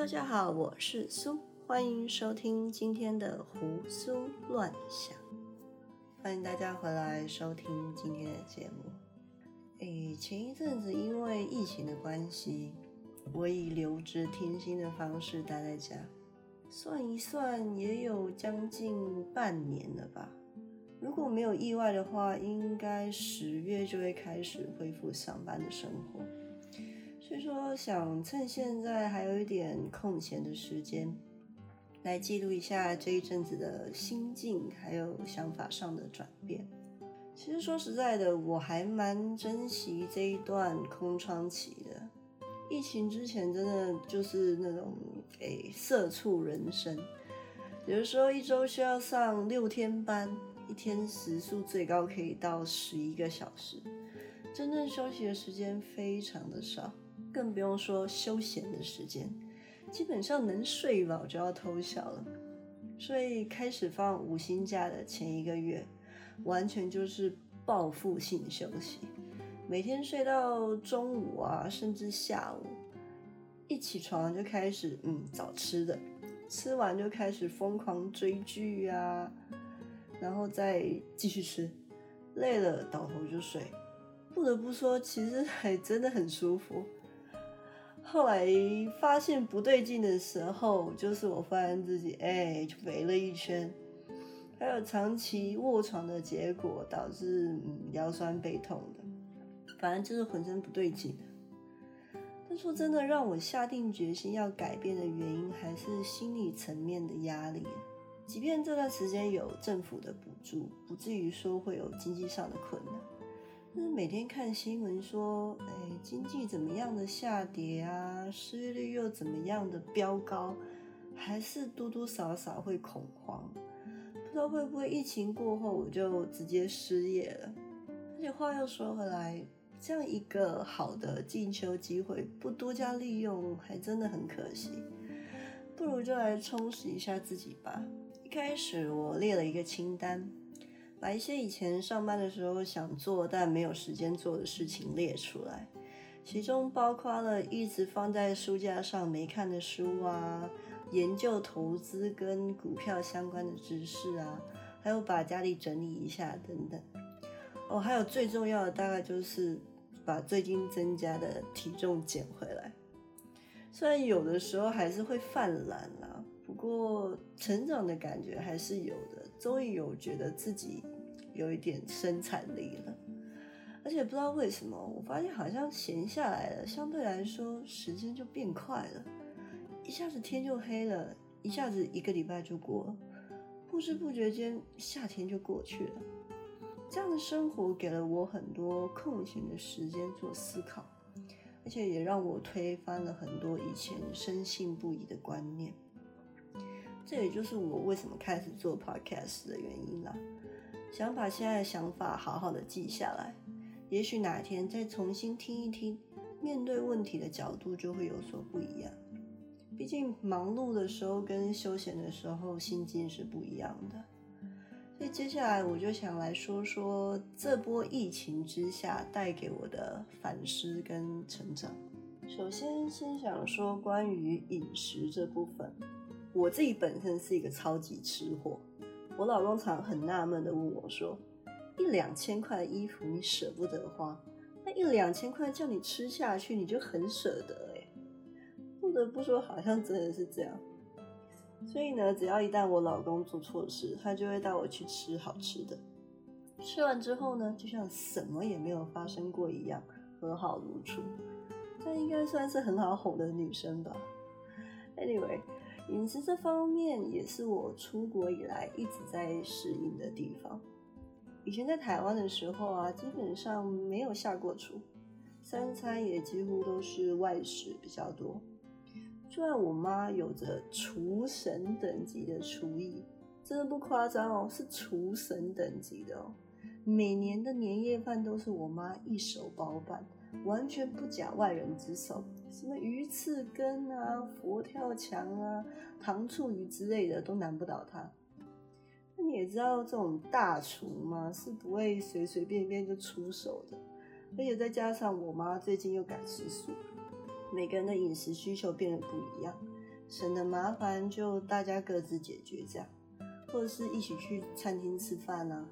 大家好，我是苏，欢迎收听今天的胡思乱想。欢迎大家回来收听今天的节目。诶，前一阵子因为疫情的关系，我以留职停薪的方式待在家，算一算也有将近半年了吧。如果没有意外的话，应该十月就会开始恢复上班的生活。所以说，想趁现在还有一点空闲的时间，来记录一下这一阵子的心境，还有想法上的转变。其实说实在的，我还蛮珍惜这一段空窗期的。疫情之前，真的就是那种诶社畜人生，有的时候一周需要上六天班，一天时速最高可以到十一个小时，真正休息的时间非常的少。更不用说休闲的时间，基本上能睡饱就要偷笑了。所以开始放五星假的前一个月，完全就是报复性休息，每天睡到中午啊，甚至下午，一起床就开始嗯找吃的，吃完就开始疯狂追剧啊，然后再继续吃，累了倒头就睡。不得不说，其实还真的很舒服。后来发现不对劲的时候，就是我发现自己哎肥了一圈，还有长期卧床的结果导致嗯腰酸背痛的，反正就是浑身不对劲。但说真的，让我下定决心要改变的原因，还是心理层面的压力。即便这段时间有政府的补助，不至于说会有经济上的困难。就是每天看新闻说，哎，经济怎么样的下跌啊，失业率又怎么样的飙高，还是多多少少会恐慌。不知道会不会疫情过后我就直接失业了？而且话又说回来，这样一个好的进修机会不多加利用，还真的很可惜。不如就来充实一下自己吧。一开始我列了一个清单。把一些以前上班的时候想做但没有时间做的事情列出来，其中包括了一直放在书架上没看的书啊，研究投资跟股票相关的知识啊，还有把家里整理一下等等。哦，还有最重要的大概就是把最近增加的体重减回来。虽然有的时候还是会犯懒，过成长的感觉还是有的，终于有觉得自己。有一点生产力了，而且不知道为什么，我发现好像闲下来了，相对来说时间就变快了，一下子天就黑了，一下子一个礼拜就过了，不知不觉间夏天就过去了。这样的生活给了我很多空闲的时间做思考，而且也让我推翻了很多以前深信不疑的观念。这也就是我为什么开始做 podcast 的原因啦。想把现在的想法好好的记下来，也许哪天再重新听一听，面对问题的角度就会有所不一样。毕竟忙碌的时候跟休闲的时候心境是不一样的。所以接下来我就想来说说这波疫情之下带给我的反思跟成长。首先，先想说关于饮食这部分，我自己本身是一个超级吃货。我老公常很纳闷的问我说：“一两千块的衣服你舍不得花，那一两千块叫你吃下去你就很舍得哎。”不得不说，好像真的是这样。所以呢，只要一旦我老公做错事，他就会带我去吃好吃的。吃完之后呢，就像什么也没有发生过一样，和好如初。这应该算是很好哄的女生吧。Anyway。饮食这方面也是我出国以来一直在适应的地方。以前在台湾的时候啊，基本上没有下过厨，三餐也几乎都是外食比较多。就在我妈有着厨神等级的厨艺，真的不夸张哦，是厨神等级的哦。每年的年夜饭都是我妈一手包办的。完全不假外人之手，什么鱼翅羹啊、佛跳墙啊、糖醋鱼之类的都难不倒他。那你也知道，这种大厨嘛，是不会随随便便就出手的。而且再加上我妈最近又改吃素，每个人的饮食需求变得不一样，省得麻烦就大家各自解决这样，或者是一起去餐厅吃饭啊。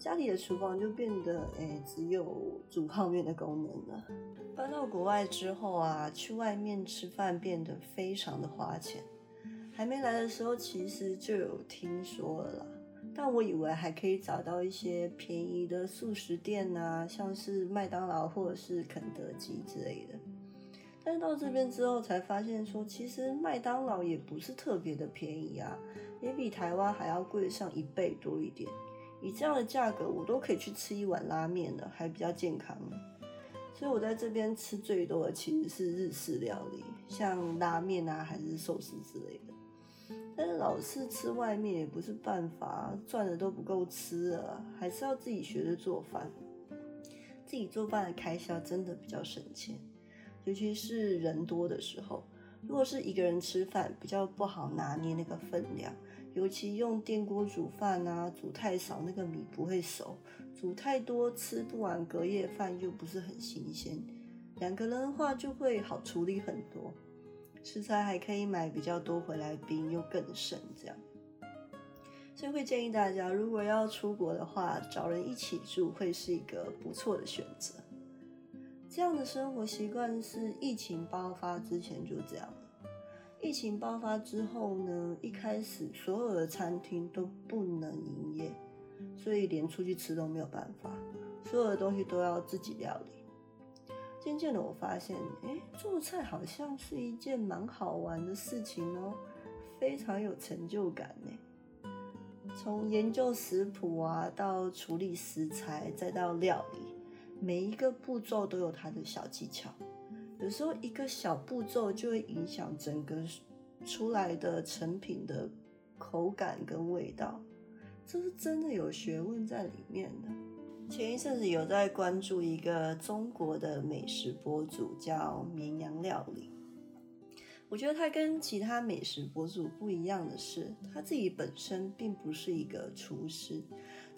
家里的厨房就变得诶只有煮泡面的功能了。搬到国外之后啊，去外面吃饭变得非常的花钱。还没来的时候，其实就有听说了啦。但我以为还可以找到一些便宜的素食店啊，像是麦当劳或者是肯德基之类的。但是到这边之后才发现，说其实麦当劳也不是特别的便宜啊，也比台湾还要贵上一倍多一点。以这样的价格，我都可以去吃一碗拉面了，还比较健康。所以我在这边吃最多的其实是日式料理，像拉面啊，还是寿司之类的。但是老是吃外面也不是办法，赚的都不够吃了，还是要自己学着做饭。自己做饭的开销真的比较省钱，尤其是人多的时候。如果是一个人吃饭，比较不好拿捏那个分量，尤其用电锅煮饭啊，煮太少那个米不会熟，煮太多吃不完隔夜饭又不是很新鲜。两个人的话就会好处理很多。食材还可以买比较多回来冰，又更省这样，所以会建议大家，如果要出国的话，找人一起住会是一个不错的选择。这样的生活习惯是疫情爆发之前就这样。疫情爆发之后呢，一开始所有的餐厅都不能营业，所以连出去吃都没有办法，所有的东西都要自己料理。渐渐的，我发现，哎，做菜好像是一件蛮好玩的事情哦，非常有成就感呢。从研究食谱啊，到处理食材，再到料理，每一个步骤都有它的小技巧。有时候一个小步骤就会影响整个出来的成品的口感跟味道，这是真的有学问在里面的。前一阵子有在关注一个中国的美食博主，叫绵羊料理。我觉得他跟其他美食博主不一样的是，他自己本身并不是一个厨师，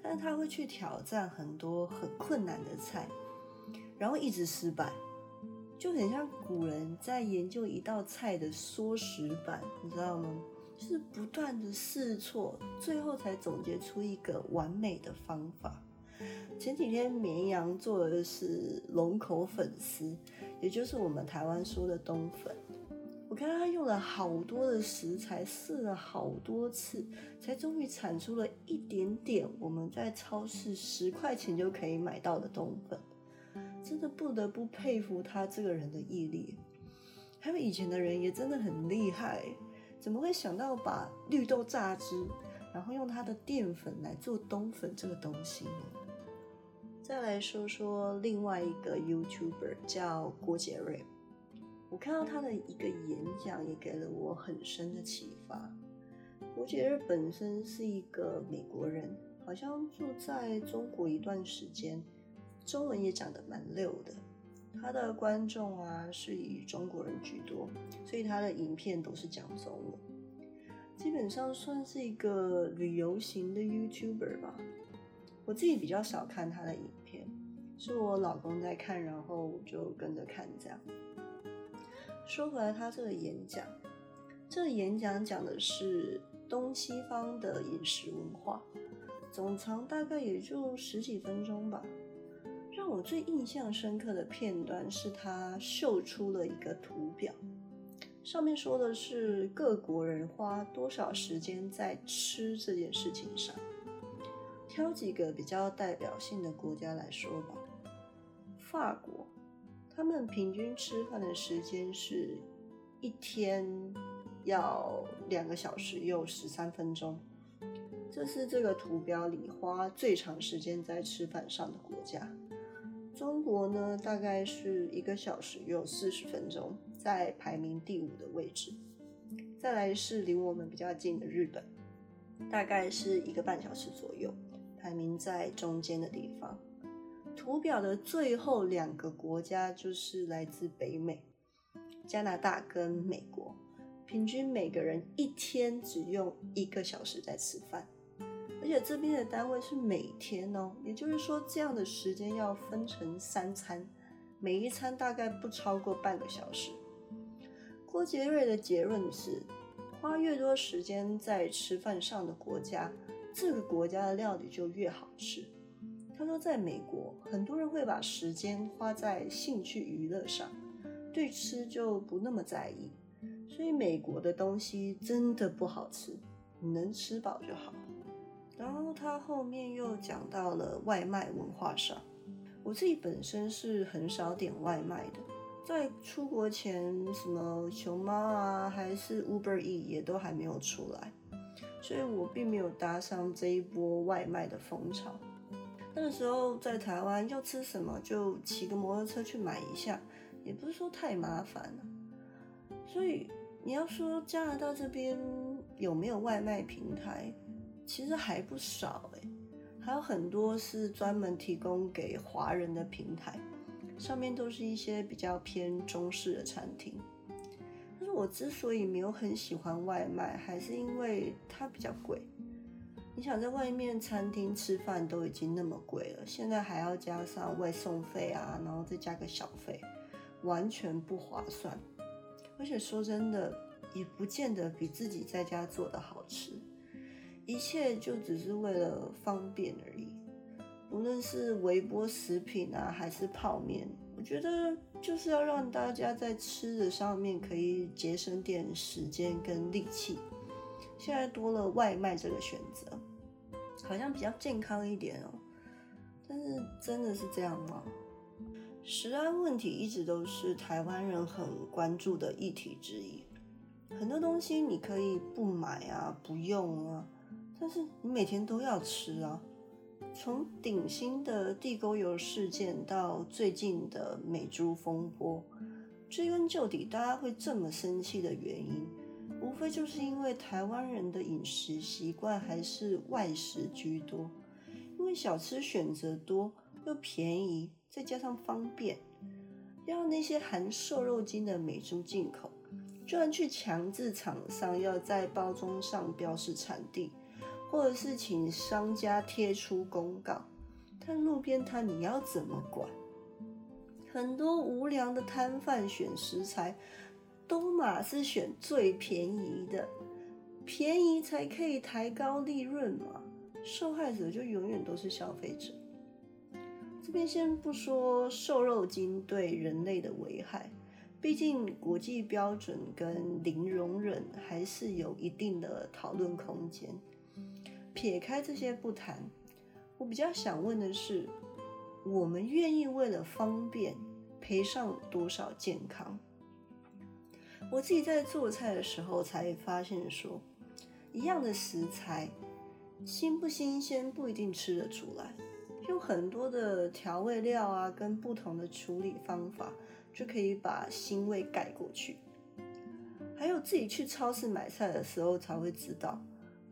但是他会去挑战很多很困难的菜，然后一直失败，就很像古人在研究一道菜的缩食版，你知道吗？就是不断的试错，最后才总结出一个完美的方法。前几天绵羊做的是龙口粉丝，也就是我们台湾说的冬粉。我看他用了好多的食材，试了好多次，才终于产出了一点点我们在超市十块钱就可以买到的冬粉。真的不得不佩服他这个人的毅力。还有以前的人也真的很厉害，怎么会想到把绿豆榨汁，然后用它的淀粉来做冬粉这个东西呢？再来说说另外一个 YouTuber 叫郭杰瑞，我看到他的一个演讲也给了我很深的启发。郭杰瑞本身是一个美国人，好像住在中国一段时间，中文也讲得蛮溜的。他的观众啊是以中国人居多，所以他的影片都是讲中文，基本上算是一个旅游型的 YouTuber 吧。我自己比较少看他的影片。是我老公在看，然后我就跟着看。这样说回来，他这个演讲，这个演讲讲的是东西方的饮食文化，总长大概也就十几分钟吧。最印象深刻的片段是他秀出了一个图表，上面说的是各国人花多少时间在吃这件事情上。挑几个比较代表性的国家来说吧。法国，他们平均吃饭的时间是一天要两个小时又十三分钟，这是这个图表里花最长时间在吃饭上的国家。中国呢，大概是一个小时有四十分钟，在排名第五的位置。再来是离我们比较近的日本，大概是一个半小时左右，排名在中间的地方。图表的最后两个国家就是来自北美，加拿大跟美国，平均每个人一天只用一个小时在吃饭，而且这边的单位是每天哦，也就是说这样的时间要分成三餐，每一餐大概不超过半个小时。郭杰瑞的结论是：花越多时间在吃饭上的国家，这个国家的料理就越好吃。他说，在美国，很多人会把时间花在兴趣娱乐上，对吃就不那么在意。所以美国的东西真的不好吃，你能吃饱就好。然后他后面又讲到了外卖文化上，我自己本身是很少点外卖的。在出国前，什么熊猫啊，还是 Uber E 也都还没有出来，所以我并没有搭上这一波外卖的风潮。那个时候在台湾要吃什么就骑个摩托车去买一下，也不是说太麻烦了。所以你要说加拿大这边有没有外卖平台，其实还不少诶，还有很多是专门提供给华人的平台。上面都是一些比较偏中式的餐厅，但是我之所以没有很喜欢外卖，还是因为它比较贵。你想在外面餐厅吃饭都已经那么贵了，现在还要加上外送费啊，然后再加个小费，完全不划算。而且说真的，也不见得比自己在家做的好吃，一切就只是为了方便而已。无论是微波食品啊，还是泡面，我觉得就是要让大家在吃的上面可以节省点时间跟力气。现在多了外卖这个选择，好像比较健康一点哦。但是真的是这样吗？食安问题一直都是台湾人很关注的议题之一。很多东西你可以不买啊，不用啊，但是你每天都要吃啊。从顶新的地沟油事件到最近的美猪风波，追根究底，大家会这么生气的原因，无非就是因为台湾人的饮食习惯还是外食居多，因为小吃选择多又便宜，再加上方便，要那些含瘦肉精的美猪进口，居然去强制厂商要在包装上标示产地。或者是请商家贴出公告，但路边摊你要怎么管？很多无良的摊贩选食材，都马是选最便宜的，便宜才可以抬高利润嘛。受害者就永远都是消费者。这边先不说瘦肉精对人类的危害，毕竟国际标准跟零容忍还是有一定的讨论空间。撇开这些不谈，我比较想问的是，我们愿意为了方便赔上多少健康？我自己在做菜的时候才发现，说一样的食材，新不新鲜不一定吃得出来，用很多的调味料啊，跟不同的处理方法，就可以把腥味盖过去。还有自己去超市买菜的时候才会知道。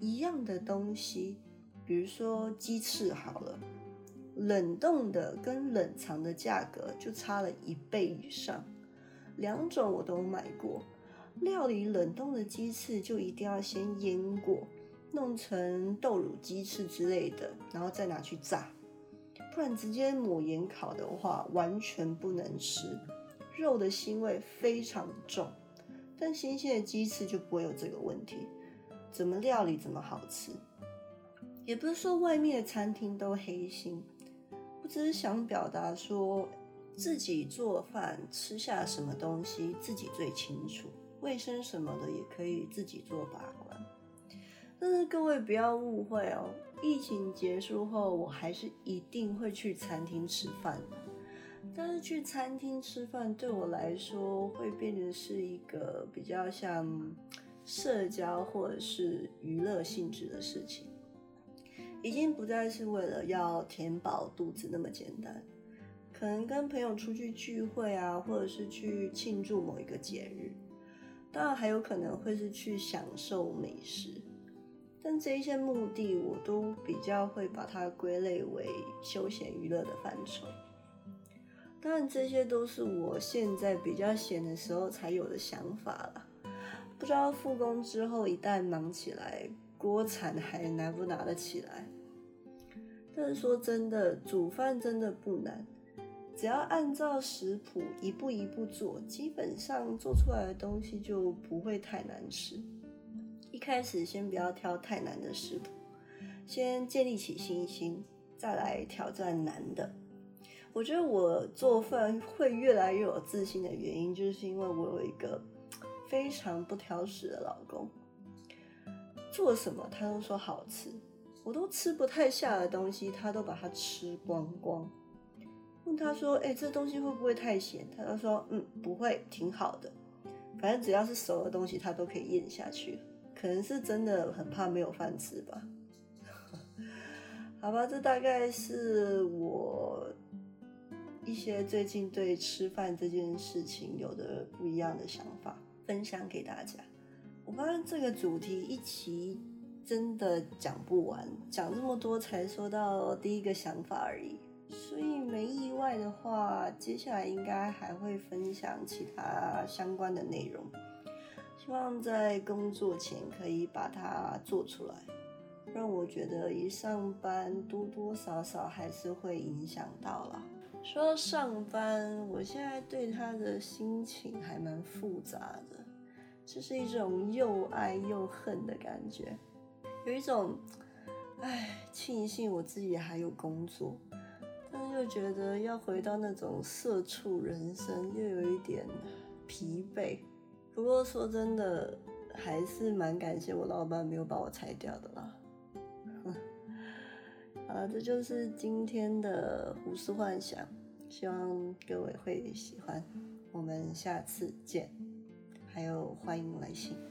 一样的东西，比如说鸡翅好了，冷冻的跟冷藏的价格就差了一倍以上。两种我都买过，料理冷冻的鸡翅就一定要先腌过，弄成豆乳鸡翅之类的，然后再拿去炸，不然直接抹盐烤的话完全不能吃，肉的腥味非常重。但新鲜的鸡翅就不会有这个问题。怎么料理怎么好吃，也不是说外面的餐厅都黑心，我只是想表达说，自己做饭吃下什么东西自己最清楚，卫生什么的也可以自己做把关。但是各位不要误会哦，疫情结束后我还是一定会去餐厅吃饭。但是去餐厅吃饭对我来说会变成是一个比较像。社交或者是娱乐性质的事情，已经不再是为了要填饱肚子那么简单。可能跟朋友出去聚会啊，或者是去庆祝某一个节日，当然还有可能会是去享受美食。但这一些目的，我都比较会把它归类为休闲娱乐的范畴。当然，这些都是我现在比较闲的时候才有的想法了。不知道复工之后一旦忙起来，锅铲还拿不拿得起来？但是说真的，煮饭真的不难，只要按照食谱一步一步做，基本上做出来的东西就不会太难吃。一开始先不要挑太难的食谱，先建立起信心，再来挑战难的。我觉得我做饭会越来越有自信的原因，就是因为我有一个非常不挑食的老公，做什么他都说好吃，我都吃不太下的东西，他都把它吃光光。问他说：“哎，这东西会不会太咸？”他就说：“嗯，不会，挺好的。反正只要是熟的东西，他都可以咽下去。可能是真的很怕没有饭吃吧。好吧，这大概是我。”一些最近对吃饭这件事情有的不一样的想法，分享给大家。我发现这个主题一期真的讲不完，讲这么多才说到第一个想法而已。所以没意外的话，接下来应该还会分享其他相关的内容。希望在工作前可以把它做出来，让我觉得一上班多多少少还是会影响到了。说到上班，我现在对他的心情还蛮复杂的，这是一种又爱又恨的感觉，有一种，唉，庆幸我自己还有工作，但是又觉得要回到那种社畜人生，又有一点疲惫。不过说真的，还是蛮感谢我老板没有把我裁掉的啦。好了，这就是今天的胡思幻想，希望各位会喜欢。我们下次见，还有欢迎来信。